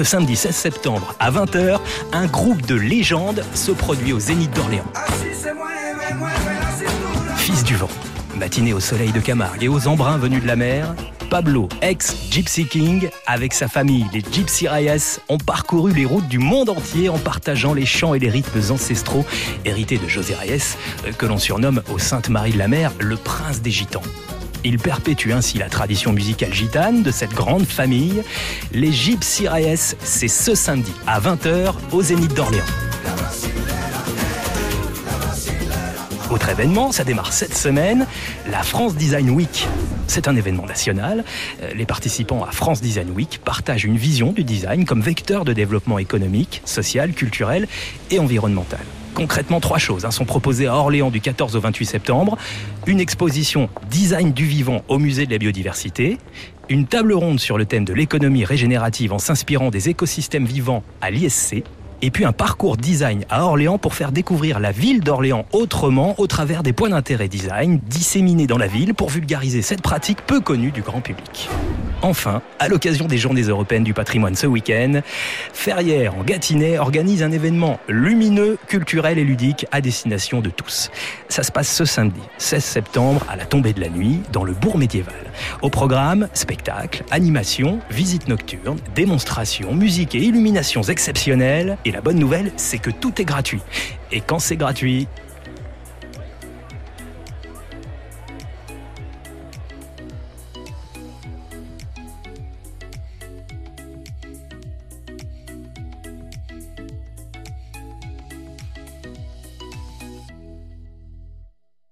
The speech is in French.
Ce samedi 16 septembre à 20h, un groupe de légendes se produit au Zénith d'Orléans. Fils du vent, matinée au soleil de Camargue et aux embruns venus de la mer, Pablo, ex-Gypsy King, avec sa famille, les Gypsy Reyes, ont parcouru les routes du monde entier en partageant les chants et les rythmes ancestraux hérités de José Reyes, euh, que l'on surnomme au Sainte-Marie de la Mer le prince des gitans. Il perpétue ainsi la tradition musicale gitane de cette grande famille. Les Gypsy c'est ce samedi à 20h au Zénith d'Orléans. Autre événement, ça démarre cette semaine, la France Design Week. C'est un événement national. Euh, les participants à France Design Week partagent une vision du design comme vecteur de développement économique, social, culturel et environnemental. Concrètement, trois choses hein, sont proposées à Orléans du 14 au 28 septembre. Une exposition Design du vivant au musée de la biodiversité, une table ronde sur le thème de l'économie régénérative en s'inspirant des écosystèmes vivants à l'ISC, et puis un parcours design à Orléans pour faire découvrir la ville d'Orléans autrement au travers des points d'intérêt design disséminés dans la ville pour vulgariser cette pratique peu connue du grand public. Enfin, à l'occasion des Journées européennes du patrimoine ce week-end, Ferrières en Gâtinais organise un événement lumineux, culturel et ludique à destination de tous. Ça se passe ce samedi, 16 septembre, à la tombée de la nuit, dans le bourg médiéval. Au programme, spectacles, animations, visites nocturnes, démonstrations, musique et illuminations exceptionnelles. Et la bonne nouvelle, c'est que tout est gratuit. Et quand c'est gratuit,